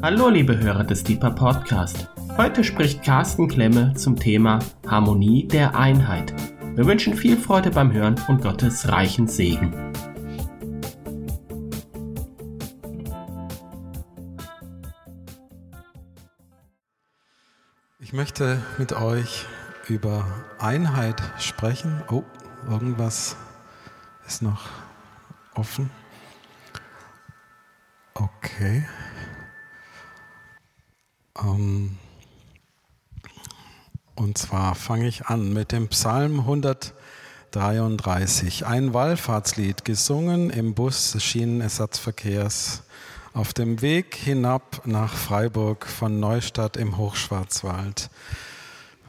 Hallo liebe Hörer des Deeper Podcast. Heute spricht Carsten Klemme zum Thema Harmonie der Einheit. Wir wünschen viel Freude beim Hören und Gottes reichen Segen. Ich möchte mit euch über Einheit sprechen. Oh, irgendwas ist noch offen. Okay. Ähm, und zwar fange ich an mit dem Psalm 133, ein Wallfahrtslied, gesungen im Bus des Schienenersatzverkehrs auf dem Weg hinab nach Freiburg von Neustadt im Hochschwarzwald.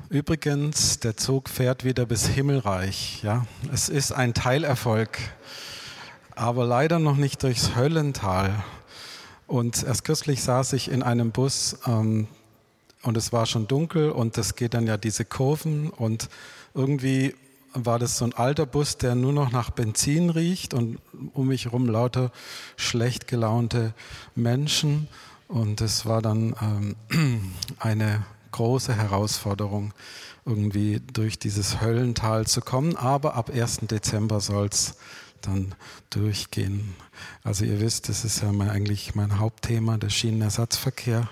Übrigens, der Zug fährt wieder bis Himmelreich. Ja, es ist ein Teilerfolg, aber leider noch nicht durchs Höllental. Und erst kürzlich saß ich in einem Bus ähm, und es war schon dunkel und es geht dann ja diese Kurven und irgendwie war das so ein alter Bus, der nur noch nach Benzin riecht und um mich herum lauter schlecht gelaunte Menschen. Und es war dann ähm, eine große Herausforderung, irgendwie durch dieses Höllental zu kommen. Aber ab 1. Dezember soll es dann durchgehen. Also ihr wisst, das ist ja mein, eigentlich mein Hauptthema, der Schienenersatzverkehr.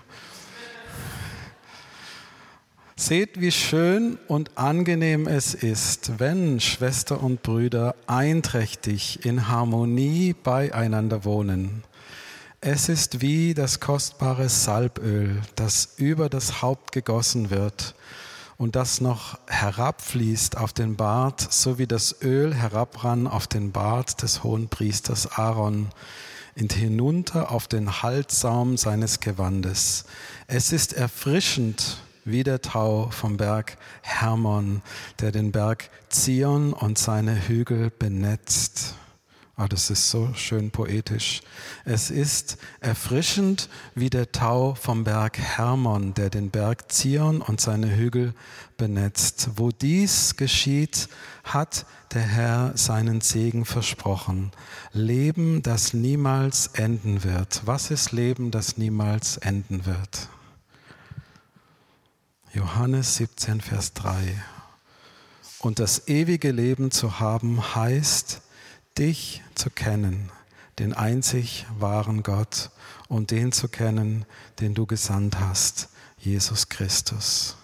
Seht, wie schön und angenehm es ist, wenn Schwester und Brüder einträchtig in Harmonie beieinander wohnen. Es ist wie das kostbare Salböl, das über das Haupt gegossen wird und das noch herabfließt auf den Bart, so wie das Öl herabrann auf den Bart des hohen Priesters Aaron und hinunter auf den Halssaum seines Gewandes. Es ist erfrischend wie der Tau vom Berg Hermon, der den Berg Zion und seine Hügel benetzt. Ah, das ist so schön poetisch. Es ist erfrischend wie der Tau vom Berg Hermon, der den Berg Zion und seine Hügel benetzt. Wo dies geschieht, hat der Herr seinen Segen versprochen. Leben, das niemals enden wird. Was ist Leben, das niemals enden wird? Johannes 17, Vers 3. Und das ewige Leben zu haben heißt, dich zu kennen, den einzig wahren Gott und den zu kennen, den du gesandt hast, Jesus Christus.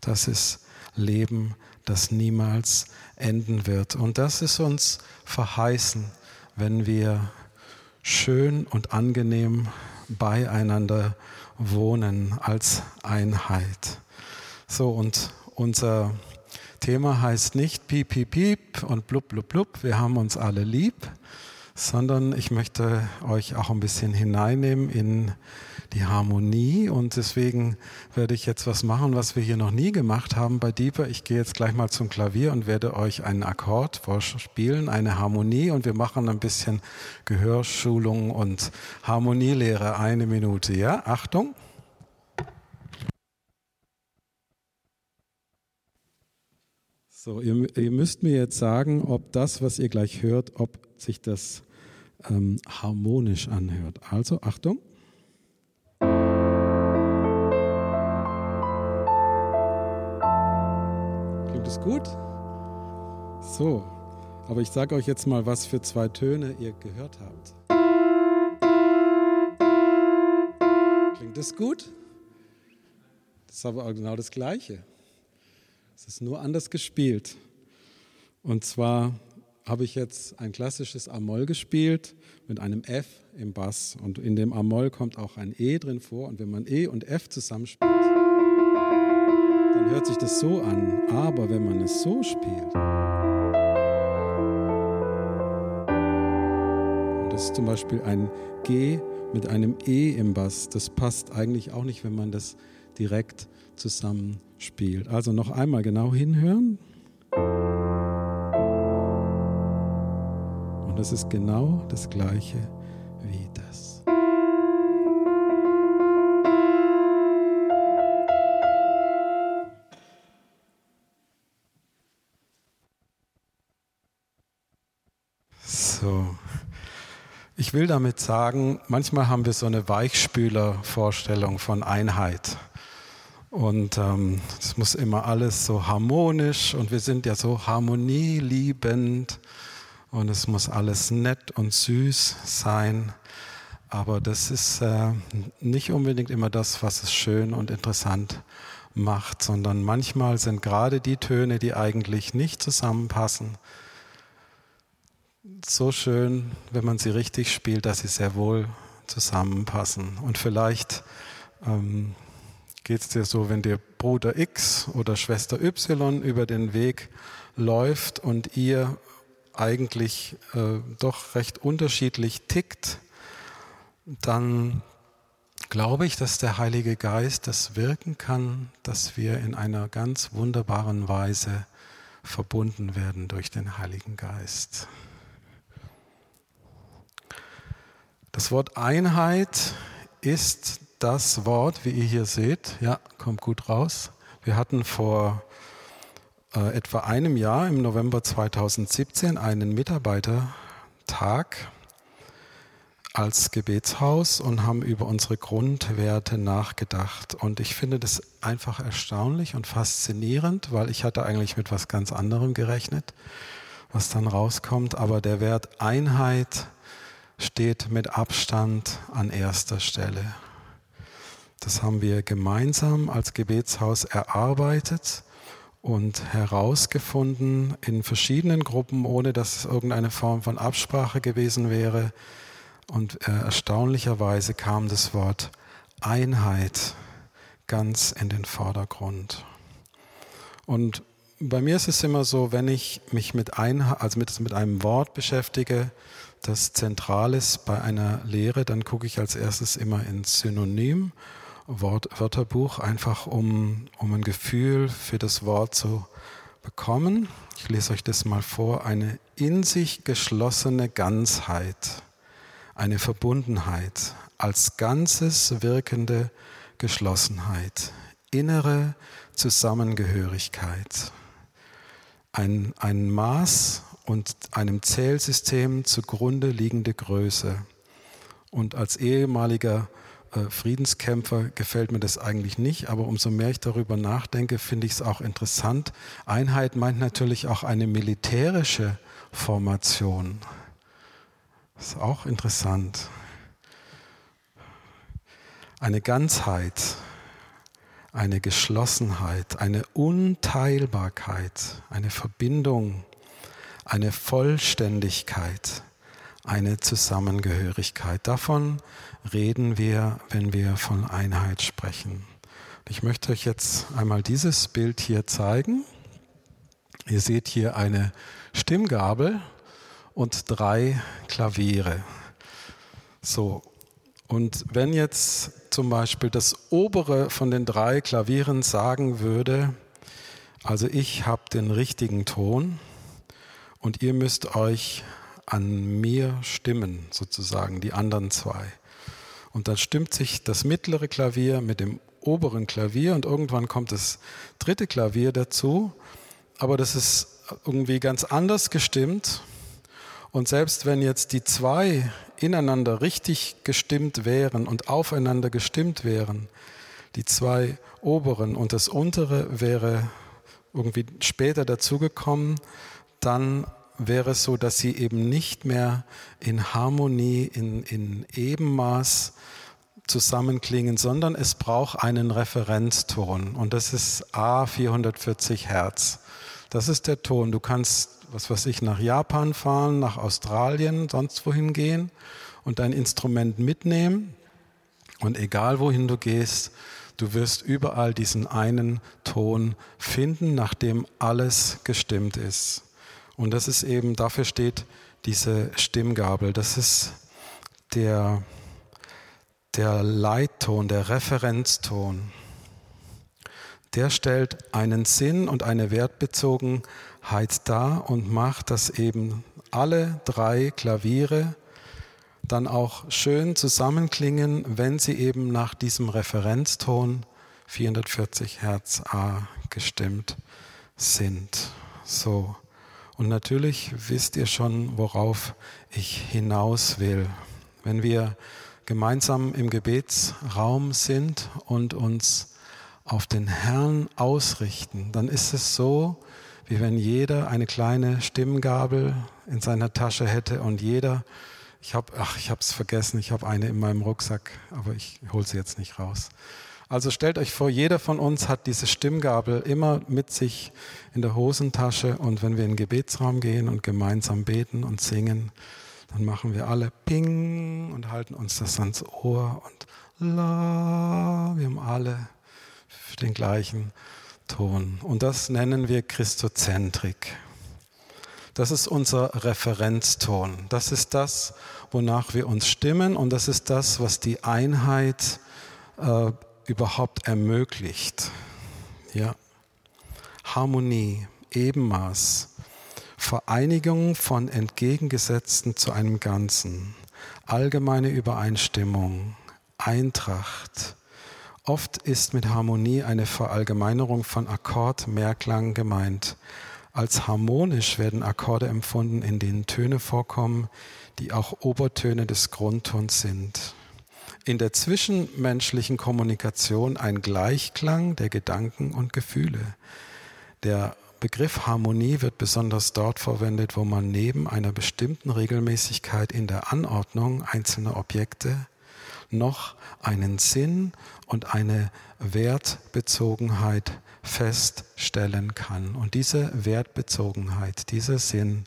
Das ist Leben, das niemals enden wird. Und das ist uns verheißen, wenn wir schön und angenehm beieinander wohnen als Einheit. So, und unser Thema heißt nicht piep, piep, piep und blub, blub, blub, wir haben uns alle lieb, sondern ich möchte euch auch ein bisschen hineinnehmen in die Harmonie und deswegen werde ich jetzt was machen, was wir hier noch nie gemacht haben bei Deeper. Ich gehe jetzt gleich mal zum Klavier und werde euch einen Akkord vorspielen, eine Harmonie und wir machen ein bisschen Gehörschulung und Harmonielehre, eine Minute, ja? Achtung! So, ihr, ihr, müsst mir jetzt sagen, ob das, was ihr gleich hört, ob sich das ähm, harmonisch anhört. Also, Achtung. Klingt es gut? So, aber ich sage euch jetzt mal, was für zwei Töne ihr gehört habt. Klingt es gut? Das ist aber genau das Gleiche. Es ist nur anders gespielt. Und zwar habe ich jetzt ein klassisches Amoll gespielt mit einem F im Bass. Und in dem Amoll kommt auch ein E drin vor. Und wenn man E und F zusammenspielt, dann hört sich das so an. Aber wenn man es so spielt, und das ist zum Beispiel ein G mit einem E im Bass, das passt eigentlich auch nicht, wenn man das direkt zusammenspielt. Also noch einmal genau hinhören. Und das ist genau das gleiche wie das. So, Ich will damit sagen, manchmal haben wir so eine Weichspüler-Vorstellung von Einheit. Und ähm, es muss immer alles so harmonisch und wir sind ja so harmonieliebend und es muss alles nett und süß sein. Aber das ist äh, nicht unbedingt immer das, was es schön und interessant macht, sondern manchmal sind gerade die Töne, die eigentlich nicht zusammenpassen, so schön, wenn man sie richtig spielt, dass sie sehr wohl zusammenpassen. Und vielleicht ähm, geht es dir so, wenn dir Bruder X oder Schwester Y über den Weg läuft und ihr eigentlich äh, doch recht unterschiedlich tickt, dann glaube ich, dass der Heilige Geist das wirken kann, dass wir in einer ganz wunderbaren Weise verbunden werden durch den Heiligen Geist. Das Wort Einheit ist das Wort, wie ihr hier seht. Ja, kommt gut raus. Wir hatten vor äh, etwa einem Jahr, im November 2017, einen Mitarbeitertag als Gebetshaus und haben über unsere Grundwerte nachgedacht. Und ich finde das einfach erstaunlich und faszinierend, weil ich hatte eigentlich mit was ganz anderem gerechnet, was dann rauskommt. Aber der Wert Einheit steht mit Abstand an erster Stelle. Das haben wir gemeinsam als Gebetshaus erarbeitet und herausgefunden in verschiedenen Gruppen, ohne dass es irgendeine Form von Absprache gewesen wäre. Und äh, erstaunlicherweise kam das Wort Einheit ganz in den Vordergrund. Und bei mir ist es immer so, wenn ich mich mit, Einheit, also mit, mit einem Wort beschäftige, das zentral ist bei einer Lehre, dann gucke ich als erstes immer ins Synonym, Wort, Wörterbuch, einfach um, um ein Gefühl für das Wort zu bekommen. Ich lese euch das mal vor. Eine in sich geschlossene Ganzheit, eine Verbundenheit, als ganzes wirkende Geschlossenheit, innere Zusammengehörigkeit, ein, ein Maß und einem Zählsystem zugrunde liegende Größe. Und als ehemaliger Friedenskämpfer gefällt mir das eigentlich nicht, aber umso mehr ich darüber nachdenke, finde ich es auch interessant. Einheit meint natürlich auch eine militärische Formation. Das ist auch interessant. Eine Ganzheit, eine Geschlossenheit, eine Unteilbarkeit, eine Verbindung eine Vollständigkeit, eine Zusammengehörigkeit. Davon reden wir, wenn wir von Einheit sprechen. Ich möchte euch jetzt einmal dieses Bild hier zeigen. Ihr seht hier eine Stimmgabel und drei Klaviere. So, und wenn jetzt zum Beispiel das obere von den drei Klavieren sagen würde, also ich habe den richtigen Ton, und ihr müsst euch an mir stimmen, sozusagen, die anderen zwei. Und dann stimmt sich das mittlere Klavier mit dem oberen Klavier und irgendwann kommt das dritte Klavier dazu, aber das ist irgendwie ganz anders gestimmt. Und selbst wenn jetzt die zwei ineinander richtig gestimmt wären und aufeinander gestimmt wären, die zwei oberen und das untere wäre irgendwie später dazugekommen, dann wäre es so, dass sie eben nicht mehr in Harmonie, in, in Ebenmaß zusammenklingen, sondern es braucht einen Referenzton und das ist A 440 Hertz. Das ist der Ton. Du kannst, was weiß ich, nach Japan fahren, nach Australien, sonst wohin gehen und dein Instrument mitnehmen und egal wohin du gehst, du wirst überall diesen einen Ton finden, nachdem alles gestimmt ist. Und das ist eben, dafür steht diese Stimmgabel. Das ist der, der Leitton, der Referenzton. Der stellt einen Sinn und eine Wertbezogenheit dar und macht, dass eben alle drei Klaviere dann auch schön zusammenklingen, wenn sie eben nach diesem Referenzton 440 Hertz A gestimmt sind. So. Und natürlich wisst ihr schon, worauf ich hinaus will. Wenn wir gemeinsam im Gebetsraum sind und uns auf den Herrn ausrichten, dann ist es so, wie wenn jeder eine kleine Stimmgabel in seiner Tasche hätte und jeder, ich habe, ach, ich habe es vergessen, ich habe eine in meinem Rucksack, aber ich hole sie jetzt nicht raus. Also stellt euch vor, jeder von uns hat diese Stimmgabel immer mit sich in der Hosentasche und wenn wir in den Gebetsraum gehen und gemeinsam beten und singen, dann machen wir alle Ping und halten uns das ans Ohr und La. Wir haben alle den gleichen Ton. Und das nennen wir Christozentrik. Das ist unser Referenzton. Das ist das, wonach wir uns stimmen und das ist das, was die Einheit äh, überhaupt ermöglicht. Ja. Harmonie, Ebenmaß, Vereinigung von Entgegengesetzten zu einem Ganzen, allgemeine Übereinstimmung, Eintracht. Oft ist mit Harmonie eine Verallgemeinerung von Akkord, Mehrklang gemeint. Als harmonisch werden Akkorde empfunden, in denen Töne vorkommen, die auch Obertöne des Grundtons sind in der zwischenmenschlichen Kommunikation ein Gleichklang der Gedanken und Gefühle. Der Begriff Harmonie wird besonders dort verwendet, wo man neben einer bestimmten Regelmäßigkeit in der Anordnung einzelner Objekte noch einen Sinn und eine Wertbezogenheit feststellen kann. Und diese Wertbezogenheit, dieser Sinn,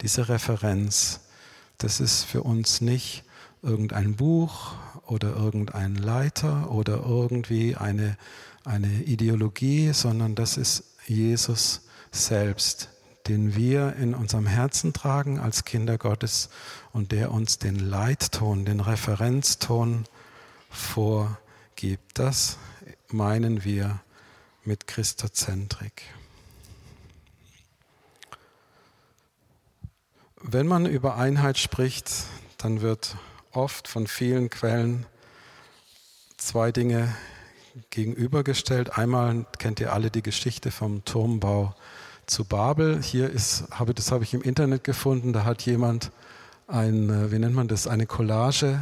diese Referenz, das ist für uns nicht irgendein Buch oder irgendein Leiter oder irgendwie eine, eine Ideologie, sondern das ist Jesus selbst, den wir in unserem Herzen tragen als Kinder Gottes und der uns den Leitton, den Referenzton vorgibt. Das meinen wir mit Christozentrik. Wenn man über Einheit spricht, dann wird oft von vielen Quellen zwei Dinge gegenübergestellt. Einmal kennt ihr alle die Geschichte vom Turmbau zu Babel. Hier ist, habe, das habe ich im Internet gefunden, da hat jemand ein, äh, wie nennt man das, eine Collage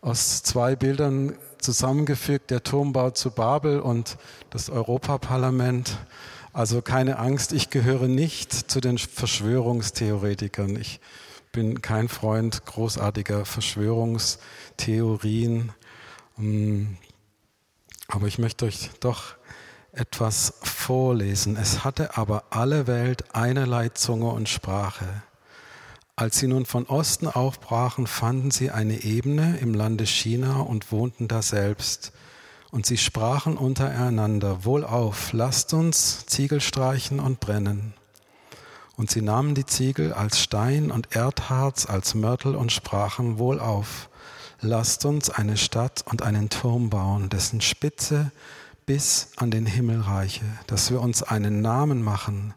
aus zwei Bildern zusammengefügt, der Turmbau zu Babel und das Europaparlament. Also keine Angst, ich gehöre nicht zu den Verschwörungstheoretikern. Ich bin kein Freund großartiger Verschwörungstheorien, ähm, aber ich möchte euch doch etwas vorlesen. Es hatte aber alle Welt einerlei Zunge und Sprache. Als sie nun von Osten aufbrachen, fanden sie eine Ebene im Lande China und wohnten da selbst. Und sie sprachen untereinander, Wohlauf, lasst uns Ziegel streichen und brennen. Und sie nahmen die Ziegel als Stein und Erdharz als Mörtel und sprachen wohl auf. Lasst uns eine Stadt und einen Turm bauen, dessen Spitze bis an den Himmel reiche, dass wir uns einen Namen machen,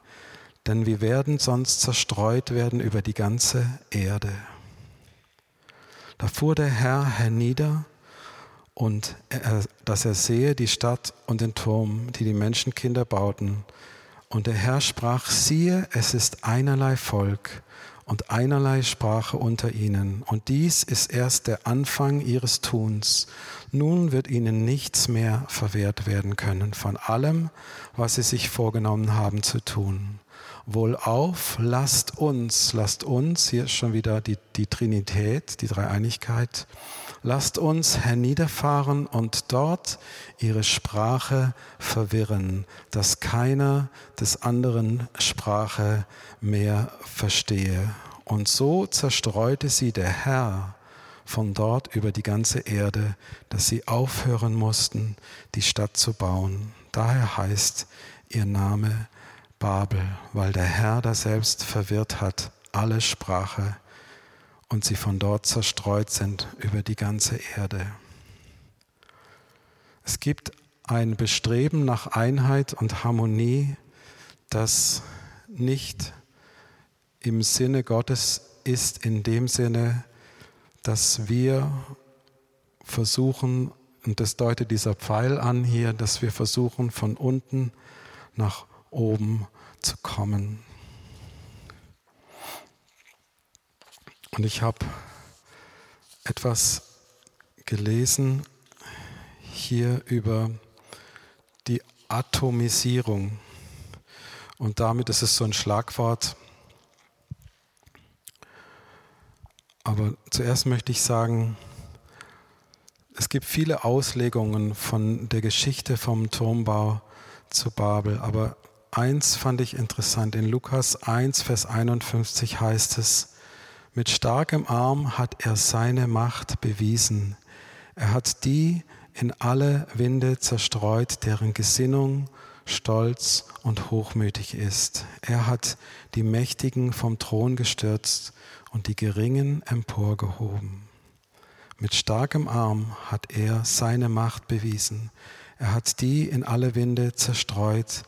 denn wir werden sonst zerstreut werden über die ganze Erde. Da fuhr der Herr hernieder und er, dass er sehe die Stadt und den Turm, die die Menschenkinder bauten, und der Herr sprach, siehe, es ist einerlei Volk und einerlei Sprache unter ihnen, und dies ist erst der Anfang ihres Tuns. Nun wird ihnen nichts mehr verwehrt werden können von allem, was sie sich vorgenommen haben zu tun. Wohlauf, lasst uns, lasst uns, hier ist schon wieder die, die Trinität, die Dreieinigkeit, lasst uns herniederfahren und dort ihre Sprache verwirren, dass keiner des anderen Sprache mehr verstehe. Und so zerstreute sie der Herr von dort über die ganze Erde, dass sie aufhören mussten, die Stadt zu bauen. Daher heißt ihr Name Babel, weil der Herr da selbst verwirrt hat alle Sprache und sie von dort zerstreut sind über die ganze Erde. Es gibt ein Bestreben nach Einheit und Harmonie, das nicht im Sinne Gottes ist, in dem Sinne, dass wir versuchen, und das deutet dieser Pfeil an hier, dass wir versuchen, von unten nach oben zu kommen. Und ich habe etwas gelesen hier über die Atomisierung. Und damit ist es so ein Schlagwort. Aber zuerst möchte ich sagen, es gibt viele Auslegungen von der Geschichte vom Turmbau zu Babel, aber eins fand ich interessant. In Lukas 1, Vers 51 heißt es, mit starkem Arm hat er seine Macht bewiesen. Er hat die in alle Winde zerstreut, deren Gesinnung stolz und hochmütig ist. Er hat die Mächtigen vom Thron gestürzt und die Geringen emporgehoben. Mit starkem Arm hat er seine Macht bewiesen. Er hat die in alle Winde zerstreut,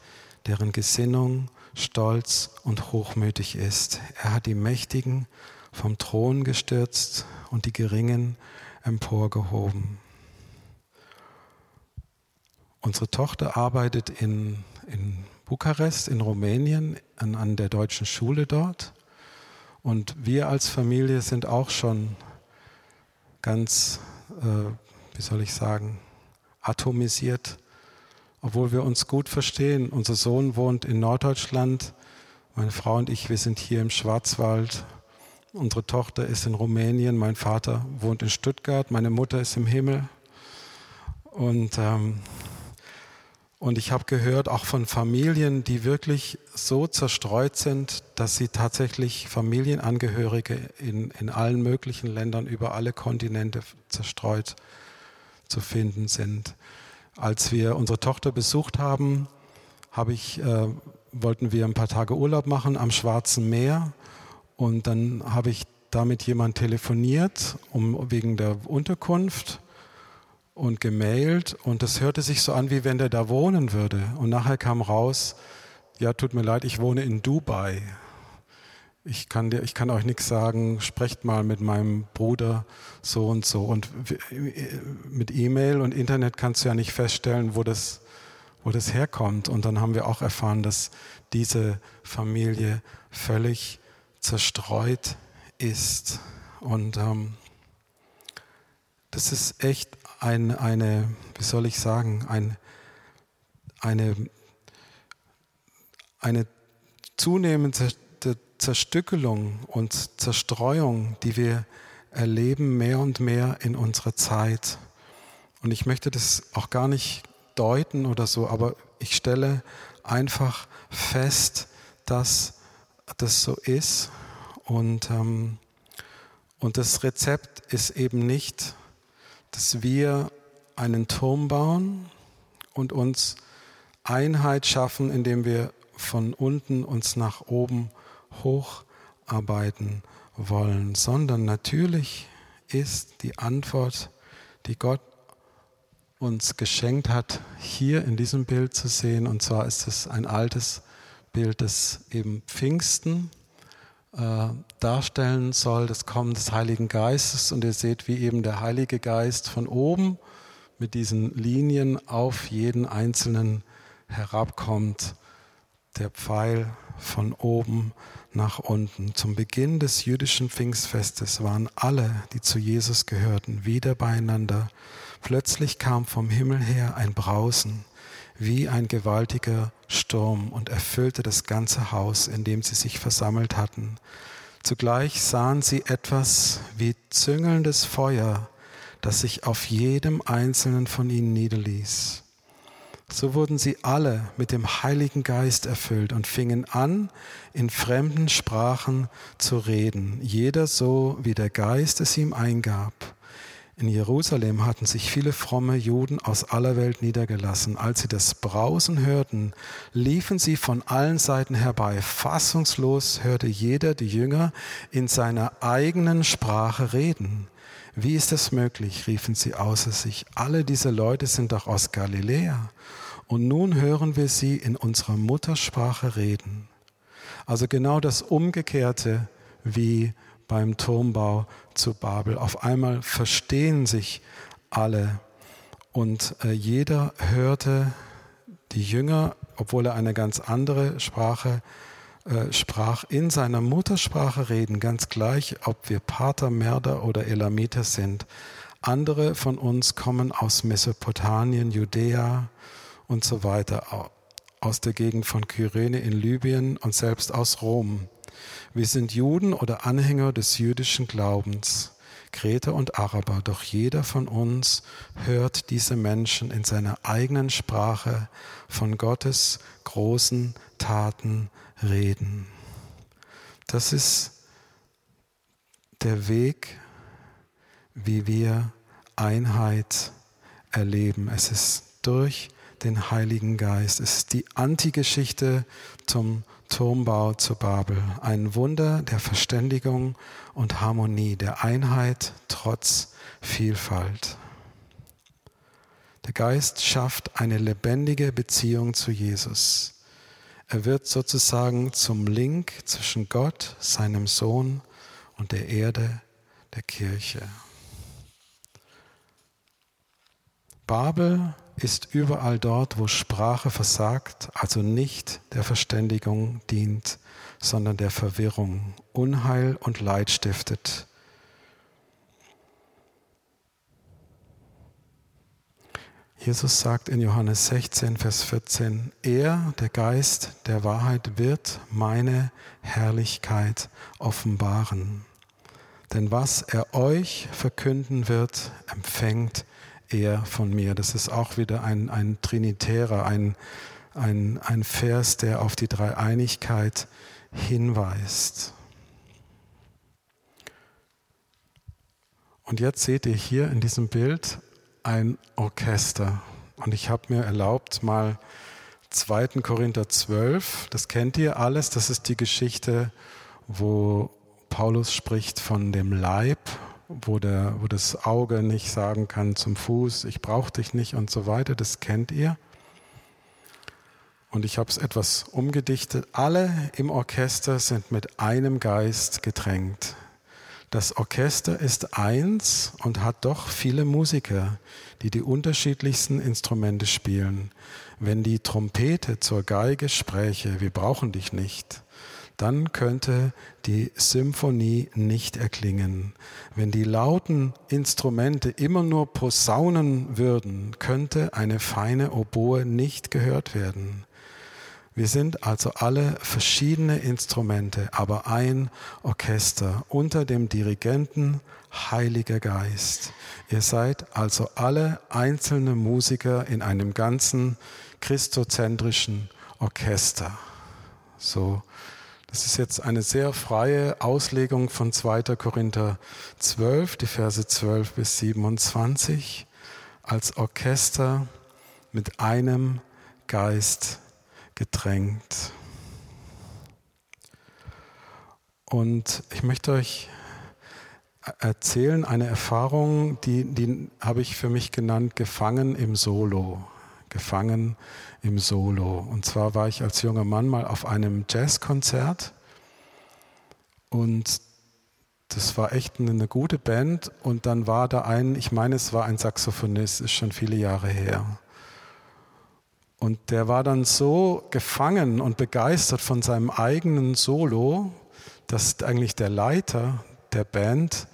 deren Gesinnung stolz und hochmütig ist. Er hat die Mächtigen vom Thron gestürzt und die Geringen emporgehoben. Unsere Tochter arbeitet in, in Bukarest, in Rumänien, an, an der deutschen Schule dort. Und wir als Familie sind auch schon ganz, äh, wie soll ich sagen, atomisiert, obwohl wir uns gut verstehen. Unser Sohn wohnt in Norddeutschland, meine Frau und ich, wir sind hier im Schwarzwald. Unsere Tochter ist in Rumänien, mein Vater wohnt in Stuttgart, meine Mutter ist im Himmel. Und ähm, und ich habe gehört auch von Familien, die wirklich so zerstreut sind, dass sie tatsächlich Familienangehörige in, in allen möglichen Ländern über alle Kontinente zerstreut zu finden sind. Als wir unsere Tochter besucht haben, habe ich, äh, wollten wir ein paar Tage Urlaub machen am Schwarzen Meer und dann habe ich da mit jemand telefoniert um, wegen der Unterkunft und gemailt und das hörte sich so an, wie wenn der da wohnen würde. Und nachher kam raus, ja, tut mir leid, ich wohne in Dubai. Ich kann, dir, ich kann euch nichts sagen, sprecht mal mit meinem Bruder so und so. Und mit E-Mail und Internet kannst du ja nicht feststellen, wo das, wo das herkommt. Und dann haben wir auch erfahren, dass diese Familie völlig zerstreut ist. Und ähm, das ist echt ein, eine, wie soll ich sagen, ein, eine, eine zunehmende Zerstückelung und Zerstreuung, die wir erleben mehr und mehr in unserer Zeit. Und ich möchte das auch gar nicht deuten oder so, aber ich stelle einfach fest, dass das so ist. Und, ähm, und das Rezept ist eben nicht dass wir einen Turm bauen und uns Einheit schaffen, indem wir von unten uns nach oben hocharbeiten wollen, sondern natürlich ist die Antwort, die Gott uns geschenkt hat, hier in diesem Bild zu sehen. Und zwar ist es ein altes Bild des eben Pfingsten äh, darstellen soll, das Kommen des Heiligen Geistes. Und ihr seht, wie eben der Heilige Geist von oben mit diesen Linien auf jeden Einzelnen herabkommt. Der Pfeil von oben nach unten. Zum Beginn des jüdischen Pfingstfestes waren alle, die zu Jesus gehörten, wieder beieinander. Plötzlich kam vom Himmel her ein Brausen wie ein gewaltiger Sturm und erfüllte das ganze Haus, in dem sie sich versammelt hatten. Zugleich sahen sie etwas wie züngelndes Feuer, das sich auf jedem einzelnen von ihnen niederließ. So wurden sie alle mit dem Heiligen Geist erfüllt und fingen an, in fremden Sprachen zu reden, jeder so, wie der Geist es ihm eingab. In Jerusalem hatten sich viele fromme Juden aus aller Welt niedergelassen. Als sie das Brausen hörten, liefen sie von allen Seiten herbei. Fassungslos hörte jeder die Jünger in seiner eigenen Sprache reden. Wie ist das möglich? riefen sie außer sich. Alle diese Leute sind doch aus Galiläa. Und nun hören wir sie in unserer Muttersprache reden. Also genau das Umgekehrte wie beim Turmbau zu Babel. Auf einmal verstehen sich alle und äh, jeder hörte die Jünger, obwohl er eine ganz andere Sprache äh, sprach, in seiner Muttersprache reden, ganz gleich, ob wir Pater, Merder oder Elamiter sind. Andere von uns kommen aus Mesopotamien, Judäa und so weiter, aus der Gegend von Kyrene in Libyen und selbst aus Rom. Wir sind Juden oder Anhänger des jüdischen Glaubens. Kreter und Araber, doch jeder von uns hört diese Menschen in seiner eigenen Sprache von Gottes großen Taten reden. Das ist der Weg, wie wir Einheit erleben. Es ist durch den Heiligen Geist. Es ist die Antigeschichte zum Turmbau zu Babel. Ein Wunder der Verständigung und Harmonie, der Einheit trotz Vielfalt. Der Geist schafft eine lebendige Beziehung zu Jesus. Er wird sozusagen zum Link zwischen Gott, seinem Sohn und der Erde, der Kirche. Babel ist überall dort, wo Sprache versagt, also nicht der Verständigung dient, sondern der Verwirrung, Unheil und Leid stiftet. Jesus sagt in Johannes 16, Vers 14, er, der Geist der Wahrheit, wird meine Herrlichkeit offenbaren. Denn was er euch verkünden wird, empfängt er von mir. Das ist auch wieder ein, ein Trinitärer, ein, ein, ein Vers, der auf die Dreieinigkeit hinweist. Und jetzt seht ihr hier in diesem Bild ein Orchester. Und ich habe mir erlaubt, mal 2. Korinther 12, das kennt ihr alles, das ist die Geschichte, wo Paulus spricht von dem Leib wo, der, wo das Auge nicht sagen kann zum Fuß, ich brauche dich nicht und so weiter, das kennt ihr. Und ich habe es etwas umgedichtet. Alle im Orchester sind mit einem Geist getränkt. Das Orchester ist eins und hat doch viele Musiker, die die unterschiedlichsten Instrumente spielen. Wenn die Trompete zur Geige spräche, wir brauchen dich nicht, dann könnte die Symphonie nicht erklingen. Wenn die lauten Instrumente immer nur posaunen würden, könnte eine feine Oboe nicht gehört werden. Wir sind also alle verschiedene Instrumente, aber ein Orchester unter dem Dirigenten Heiliger Geist. Ihr seid also alle einzelne Musiker in einem ganzen christozentrischen Orchester. So das ist jetzt eine sehr freie Auslegung von 2. Korinther 12, die Verse 12 bis 27, als Orchester mit einem Geist getränkt. Und ich möchte euch erzählen eine Erfahrung, die, die habe ich für mich genannt, gefangen im Solo gefangen im Solo. Und zwar war ich als junger Mann mal auf einem Jazzkonzert und das war echt eine gute Band und dann war da ein, ich meine, es war ein Saxophonist, ist schon viele Jahre her. Und der war dann so gefangen und begeistert von seinem eigenen Solo, dass eigentlich der Leiter der Band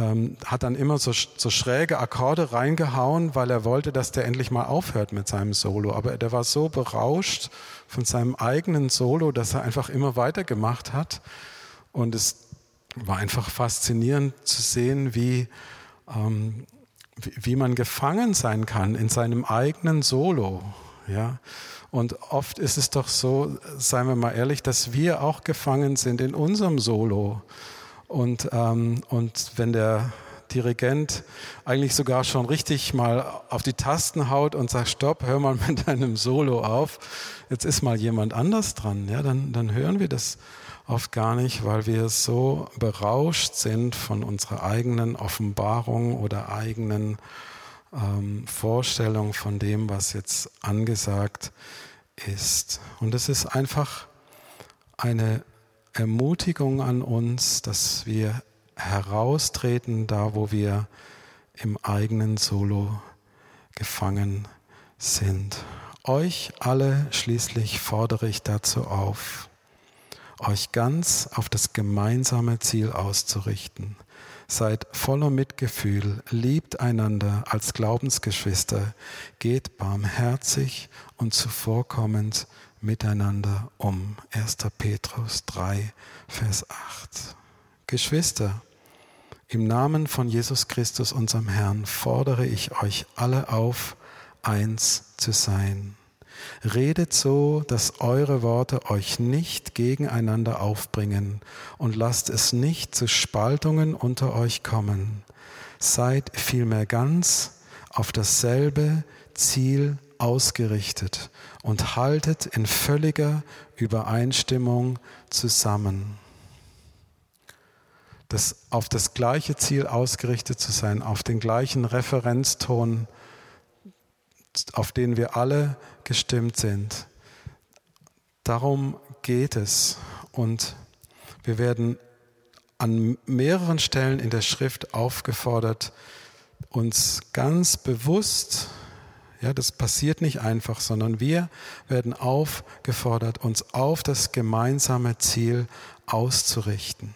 ähm, hat dann immer so, so schräge Akkorde reingehauen, weil er wollte, dass der endlich mal aufhört mit seinem Solo. Aber der war so berauscht von seinem eigenen Solo, dass er einfach immer weitergemacht hat. Und es war einfach faszinierend zu sehen, wie, ähm, wie, wie man gefangen sein kann in seinem eigenen Solo. Ja? Und oft ist es doch so, seien wir mal ehrlich, dass wir auch gefangen sind in unserem Solo. Und, ähm, und wenn der Dirigent eigentlich sogar schon richtig mal auf die Tasten haut und sagt, stopp, hör mal mit deinem Solo auf, jetzt ist mal jemand anders dran, ja, dann, dann hören wir das oft gar nicht, weil wir so berauscht sind von unserer eigenen Offenbarung oder eigenen ähm, Vorstellung von dem, was jetzt angesagt ist. Und es ist einfach eine Ermutigung an uns, dass wir heraustreten da, wo wir im eigenen Solo gefangen sind. Euch alle schließlich fordere ich dazu auf. euch ganz auf das gemeinsame Ziel auszurichten. Seid voller Mitgefühl, liebt einander als Glaubensgeschwister, geht barmherzig und zuvorkommend miteinander um. 1. Petrus 3, Vers 8. Geschwister, im Namen von Jesus Christus, unserem Herrn, fordere ich euch alle auf, eins zu sein. Redet so, dass eure Worte euch nicht gegeneinander aufbringen und lasst es nicht zu Spaltungen unter euch kommen. Seid vielmehr ganz auf dasselbe Ziel ausgerichtet und haltet in völliger Übereinstimmung zusammen. Das, auf das gleiche Ziel ausgerichtet zu sein, auf den gleichen Referenzton, auf den wir alle gestimmt sind. Darum geht es. Und wir werden an mehreren Stellen in der Schrift aufgefordert, uns ganz bewusst, ja, das passiert nicht einfach, sondern wir werden aufgefordert, uns auf das gemeinsame Ziel auszurichten.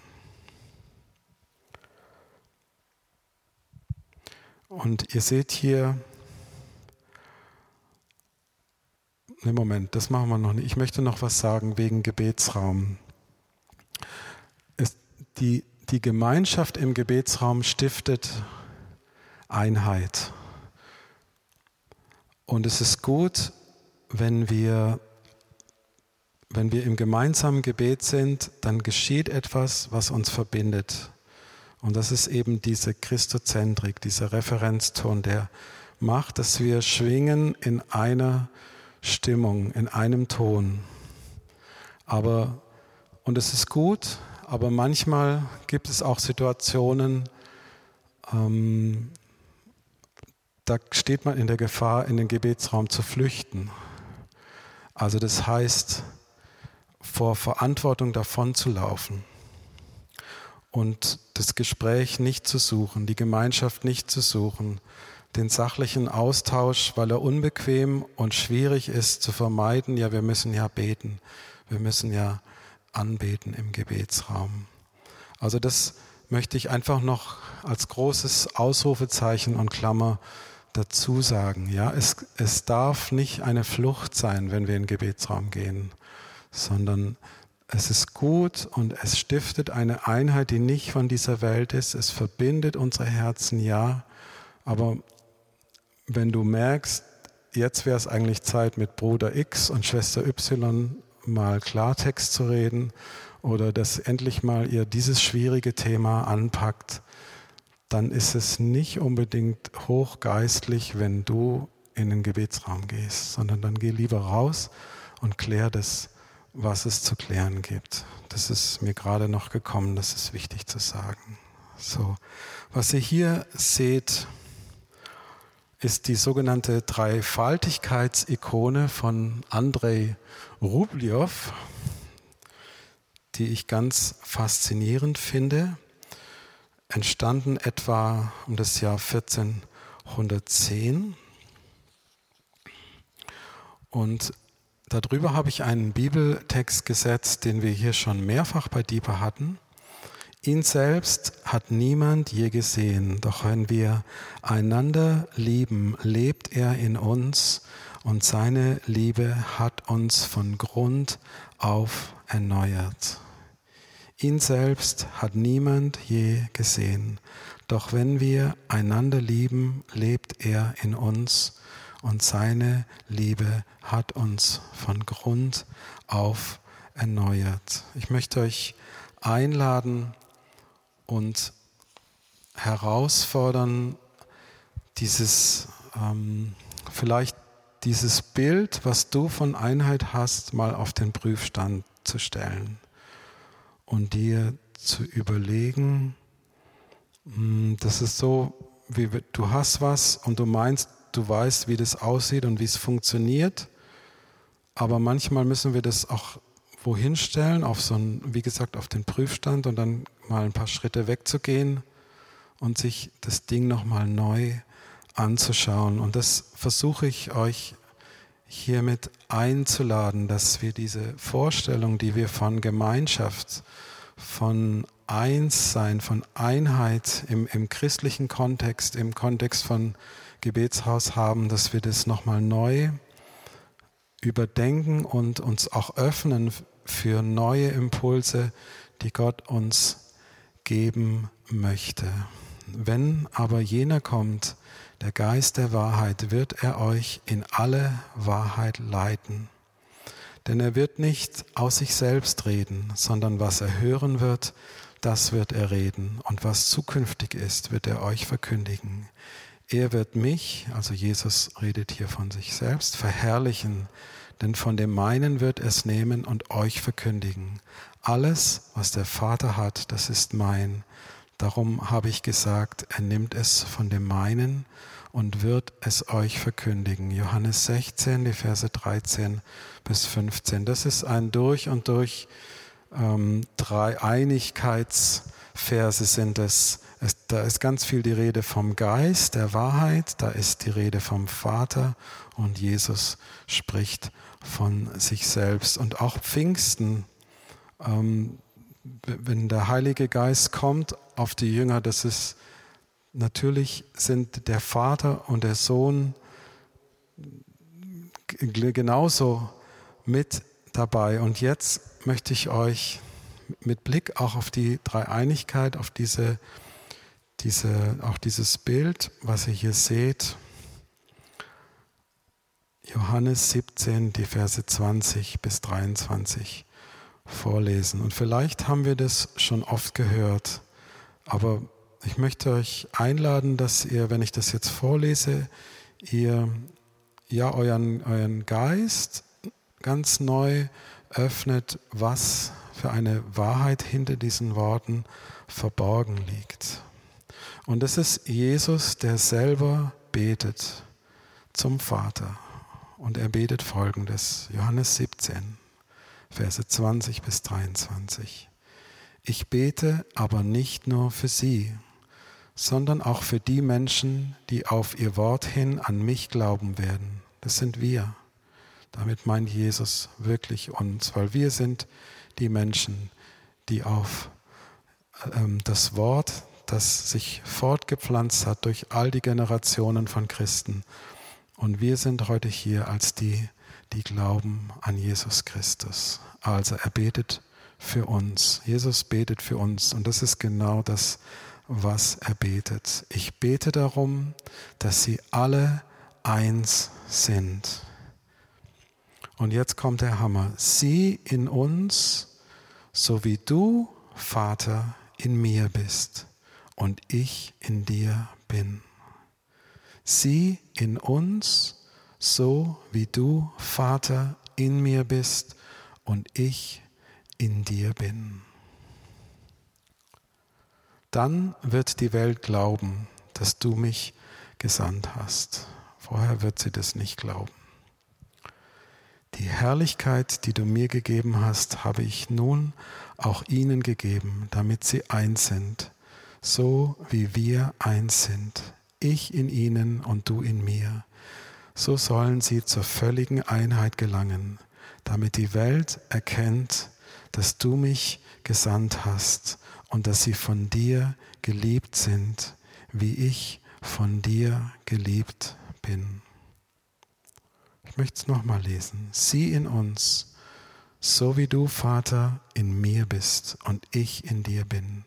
Und ihr seht hier Ne, Moment, das machen wir noch nicht. Ich möchte noch was sagen wegen Gebetsraum. Es, die, die Gemeinschaft im Gebetsraum stiftet Einheit. Und es ist gut, wenn wir, wenn wir im gemeinsamen Gebet sind, dann geschieht etwas, was uns verbindet. Und das ist eben diese Christozentrik, dieser Referenzton, der macht, dass wir schwingen in einer Stimmung, in einem Ton. Aber, und es ist gut, aber manchmal gibt es auch Situationen, ähm, da steht man in der Gefahr, in den Gebetsraum zu flüchten. Also das heißt, vor Verantwortung davon zu laufen und das Gespräch nicht zu suchen, die Gemeinschaft nicht zu suchen, den sachlichen Austausch, weil er unbequem und schwierig ist zu vermeiden. Ja, wir müssen ja beten. Wir müssen ja anbeten im Gebetsraum. Also das möchte ich einfach noch als großes Ausrufezeichen und Klammer dazu sagen. Ja, es, es darf nicht eine Flucht sein, wenn wir in den Gebetsraum gehen, sondern es ist gut und es stiftet eine Einheit, die nicht von dieser Welt ist. Es verbindet unsere Herzen, ja, aber wenn du merkst, jetzt wäre es eigentlich Zeit, mit Bruder X und Schwester Y mal Klartext zu reden oder dass endlich mal ihr dieses schwierige Thema anpackt, dann ist es nicht unbedingt hochgeistlich, wenn du in den Gebetsraum gehst, sondern dann geh lieber raus und klär das, was es zu klären gibt. Das ist mir gerade noch gekommen, das ist wichtig zu sagen. So, was ihr hier seht, ist die sogenannte Dreifaltigkeitsikone von Andrei Rubliow, die ich ganz faszinierend finde. Entstanden etwa um das Jahr 1410. Und darüber habe ich einen Bibeltext gesetzt, den wir hier schon mehrfach bei Dieper hatten. Ihn selbst hat niemand je gesehen, doch wenn wir einander lieben, lebt er in uns und seine Liebe hat uns von Grund auf erneuert. Ihn selbst hat niemand je gesehen, doch wenn wir einander lieben, lebt er in uns. Und seine Liebe hat uns von Grund auf erneuert. Ich möchte euch einladen, und herausfordern, dieses ähm, vielleicht dieses Bild, was du von Einheit hast, mal auf den Prüfstand zu stellen und dir zu überlegen, hm, das ist so, wie du hast was und du meinst, du weißt, wie das aussieht und wie es funktioniert, aber manchmal müssen wir das auch wohin stellen, auf so einen, wie gesagt, auf den Prüfstand und dann mal ein paar Schritte wegzugehen und sich das Ding nochmal neu anzuschauen. Und das versuche ich euch hiermit einzuladen, dass wir diese Vorstellung, die wir von Gemeinschaft, von Einssein, von Einheit im, im christlichen Kontext, im Kontext von Gebetshaus haben, dass wir das nochmal neu überdenken und uns auch öffnen für neue Impulse, die Gott uns geben möchte. Wenn aber jener kommt, der Geist der Wahrheit, wird er euch in alle Wahrheit leiten. Denn er wird nicht aus sich selbst reden, sondern was er hören wird, das wird er reden. Und was zukünftig ist, wird er euch verkündigen. Er wird mich, also Jesus redet hier von sich selbst, verherrlichen, denn von dem meinen wird es nehmen und euch verkündigen. Alles, was der Vater hat, das ist mein. Darum habe ich gesagt, er nimmt es von dem meinen und wird es euch verkündigen. Johannes 16, die Verse 13 bis 15. Das ist ein durch und durch ähm, Dreieinigkeitsverse sind es. es. Da ist ganz viel die Rede vom Geist, der Wahrheit, da ist die Rede vom Vater und Jesus spricht von sich selbst. Und auch Pfingsten, ähm, wenn der Heilige Geist kommt auf die Jünger, das ist natürlich sind der Vater und der Sohn genauso mit dabei. Und jetzt möchte ich euch mit Blick auch auf die Dreieinigkeit, auf diese, diese, auch dieses Bild, was ihr hier seht, Johannes 17, die Verse 20 bis 23 vorlesen. Und vielleicht haben wir das schon oft gehört, aber ich möchte euch einladen, dass ihr, wenn ich das jetzt vorlese, ihr ja euren, euren Geist ganz neu öffnet, was für eine Wahrheit hinter diesen Worten verborgen liegt. Und es ist Jesus, der selber betet zum Vater. Und er betet folgendes, Johannes 17, Verse 20 bis 23. Ich bete aber nicht nur für sie, sondern auch für die Menschen, die auf ihr Wort hin an mich glauben werden. Das sind wir. Damit meint Jesus wirklich uns, weil wir sind die Menschen, die auf ähm, das Wort, das sich fortgepflanzt hat durch all die Generationen von Christen, und wir sind heute hier als die, die glauben an Jesus Christus. Also er betet für uns. Jesus betet für uns. Und das ist genau das, was er betet. Ich bete darum, dass sie alle eins sind. Und jetzt kommt der Hammer. Sie in uns, so wie du, Vater, in mir bist und ich in dir bin sie in uns, so wie du, Vater, in mir bist und ich in dir bin. Dann wird die Welt glauben, dass du mich gesandt hast. Vorher wird sie das nicht glauben. Die Herrlichkeit, die du mir gegeben hast, habe ich nun auch ihnen gegeben, damit sie eins sind, so wie wir eins sind ich in ihnen und du in mir. So sollen sie zur völligen Einheit gelangen, damit die Welt erkennt, dass du mich gesandt hast und dass sie von dir geliebt sind, wie ich von dir geliebt bin. Ich möchte es nochmal lesen. Sie in uns, so wie du, Vater, in mir bist und ich in dir bin.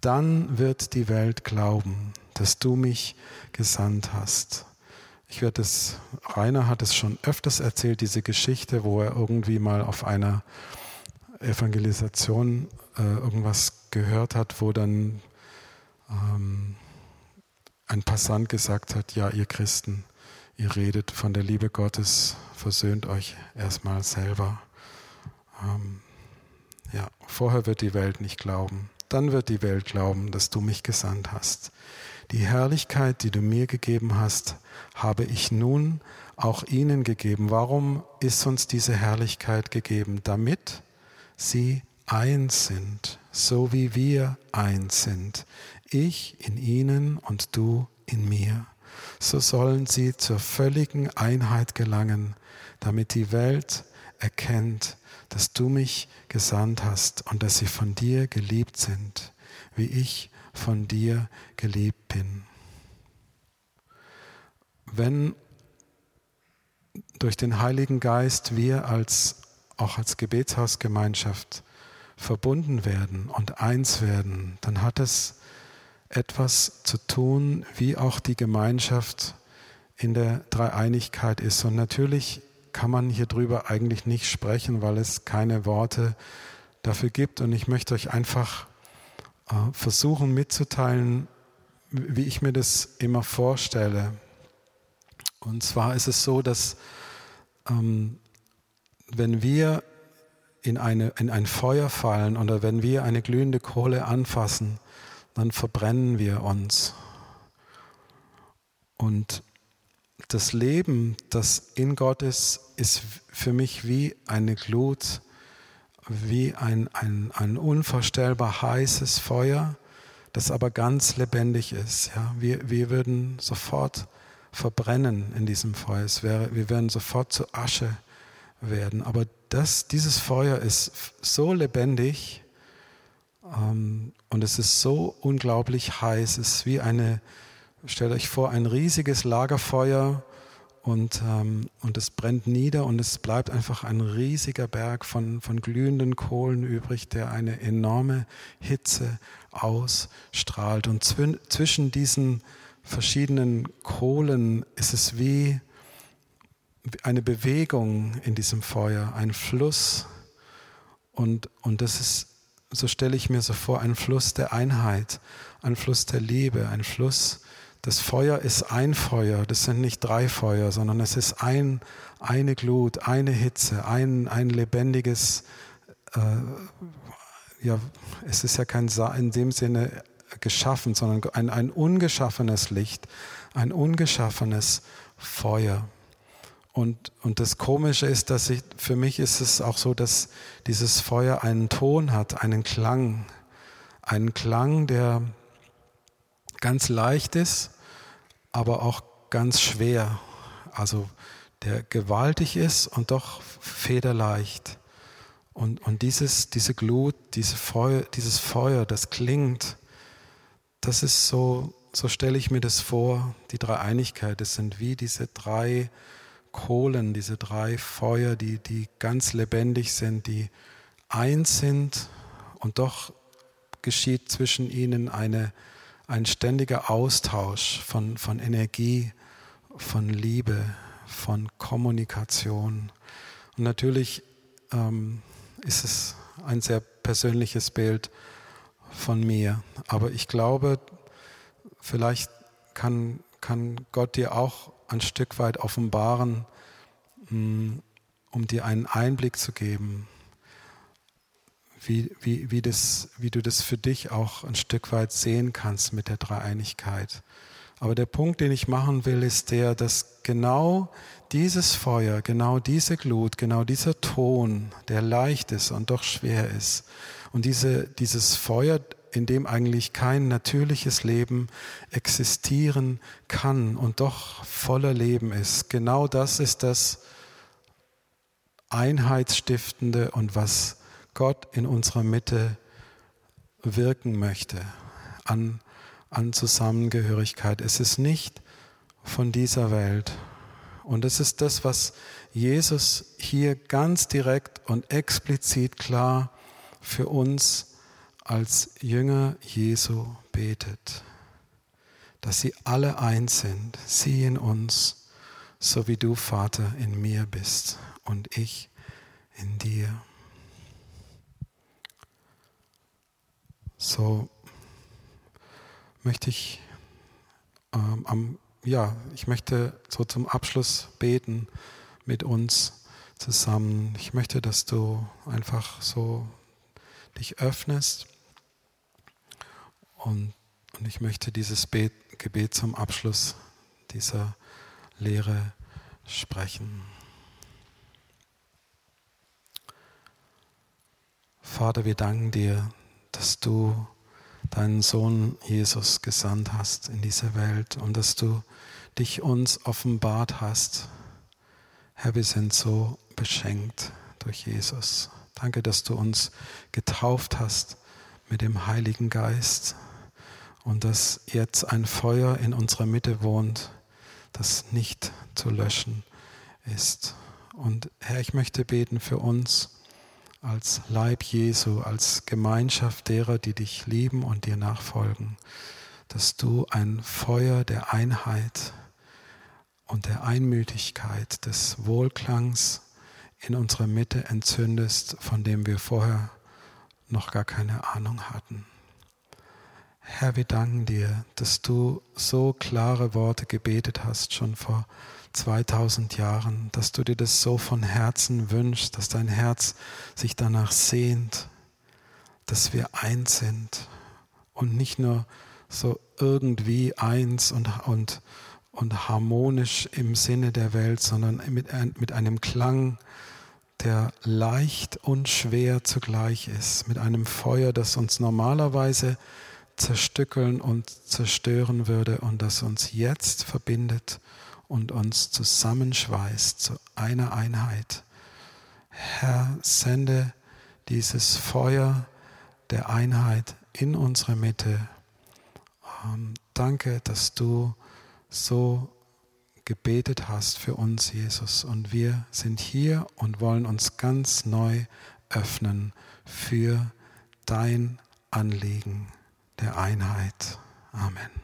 Dann wird die Welt glauben, dass du mich gesandt hast. Ich werde es, Rainer hat es schon öfters erzählt, diese Geschichte, wo er irgendwie mal auf einer Evangelisation äh, irgendwas gehört hat, wo dann ähm, ein Passant gesagt hat, ja, ihr Christen, ihr redet von der Liebe Gottes, versöhnt euch erstmal selber. Ähm, ja, vorher wird die Welt nicht glauben. Dann wird die Welt glauben, dass du mich gesandt hast. Die Herrlichkeit, die du mir gegeben hast, habe ich nun auch ihnen gegeben. Warum ist uns diese Herrlichkeit gegeben? Damit sie eins sind, so wie wir eins sind. Ich in ihnen und du in mir. so sollen sie zur völligen Einheit gelangen, damit die Welt erkennt, dass du mich gesandt hast und dass sie von dir geliebt sind, wie ich von dir geliebt bin. Wenn durch den Heiligen Geist wir als auch als Gebetshausgemeinschaft verbunden werden und eins werden, dann hat es etwas zu tun, wie auch die Gemeinschaft in der Dreieinigkeit ist. Und natürlich kann man hier drüber eigentlich nicht sprechen, weil es keine Worte dafür gibt. Und ich möchte euch einfach versuchen mitzuteilen, wie ich mir das immer vorstelle. Und zwar ist es so, dass ähm, wenn wir in, eine, in ein Feuer fallen oder wenn wir eine glühende Kohle anfassen, dann verbrennen wir uns. Und das Leben, das in Gott ist, ist für mich wie eine Glut, wie ein, ein, ein unvorstellbar heißes Feuer, das aber ganz lebendig ist. Ja, wir, wir würden sofort verbrennen in diesem Feuer. Es wäre, wir würden sofort zu Asche werden. Aber das, dieses Feuer ist so lebendig ähm, und es ist so unglaublich heiß. Es ist wie eine, stellt euch vor, ein riesiges Lagerfeuer und, ähm, und es brennt nieder und es bleibt einfach ein riesiger Berg von, von glühenden Kohlen übrig, der eine enorme Hitze ausstrahlt. Und zwischen diesen verschiedenen Kohlen ist es wie eine Bewegung in diesem Feuer, ein Fluss. Und, und das ist, so stelle ich mir so vor, ein Fluss der Einheit, ein Fluss der Liebe, ein Fluss, das Feuer ist ein Feuer, das sind nicht drei Feuer, sondern es ist ein, eine Glut, eine Hitze, ein, ein lebendiges, äh, ja, es ist ja kein in dem Sinne geschaffen, sondern ein, ein ungeschaffenes Licht, ein ungeschaffenes Feuer. Und, und das Komische ist, dass ich, für mich ist es auch so, dass dieses Feuer einen Ton hat, einen Klang. Einen Klang, der ganz leicht ist, aber auch ganz schwer. Also der gewaltig ist und doch federleicht. Und, und dieses, diese Glut, diese Feuer, dieses Feuer, das klingt, das ist so, so stelle ich mir das vor, die Dreieinigkeit, das sind wie diese drei Kohlen, diese drei Feuer, die, die ganz lebendig sind, die eins sind und doch geschieht zwischen ihnen eine, ein ständiger Austausch von, von Energie, von Liebe, von Kommunikation. Und natürlich ähm, ist es ein sehr persönliches Bild von mir, aber ich glaube, vielleicht kann, kann Gott dir auch ein Stück weit offenbaren, mm, um dir einen Einblick zu geben, wie, wie, wie, das, wie du das für dich auch ein Stück weit sehen kannst mit der Dreieinigkeit. Aber der Punkt, den ich machen will, ist der, dass genau dieses Feuer, genau diese Glut, genau dieser Ton, der leicht ist und doch schwer ist, und diese, dieses Feuer, in dem eigentlich kein natürliches Leben existieren kann und doch voller Leben ist. Genau das ist das Einheitsstiftende und was Gott in unserer Mitte wirken möchte an, an Zusammengehörigkeit. Es ist nicht von dieser Welt. Und es ist das, was Jesus hier ganz direkt und explizit klar für uns als Jünger Jesu betet, dass sie alle eins sind, sie in uns, so wie du, Vater, in mir bist und ich in dir. So möchte ich ähm, am, ja, ich möchte so zum Abschluss beten mit uns zusammen. Ich möchte, dass du einfach so dich öffnest und, und ich möchte dieses Bet, Gebet zum Abschluss dieser Lehre sprechen. Vater, wir danken dir, dass du deinen Sohn Jesus gesandt hast in diese Welt und dass du dich uns offenbart hast. Herr, wir sind so beschenkt durch Jesus. Danke, dass du uns getauft hast mit dem Heiligen Geist und dass jetzt ein Feuer in unserer Mitte wohnt, das nicht zu löschen ist. Und Herr, ich möchte beten für uns als Leib Jesu, als Gemeinschaft derer, die dich lieben und dir nachfolgen, dass du ein Feuer der Einheit und der Einmütigkeit, des Wohlklangs in unserer Mitte entzündest, von dem wir vorher noch gar keine Ahnung hatten. Herr, wir danken dir, dass du so klare Worte gebetet hast, schon vor 2000 Jahren, dass du dir das so von Herzen wünschst, dass dein Herz sich danach sehnt, dass wir eins sind und nicht nur so irgendwie eins und, und, und harmonisch im Sinne der Welt, sondern mit, mit einem Klang, der leicht und schwer zugleich ist, mit einem Feuer, das uns normalerweise zerstückeln und zerstören würde und das uns jetzt verbindet und uns zusammenschweißt zu einer Einheit. Herr, sende dieses Feuer der Einheit in unsere Mitte. Ähm, danke, dass du so gebetet hast für uns, Jesus. Und wir sind hier und wollen uns ganz neu öffnen für dein Anliegen der Einheit. Amen.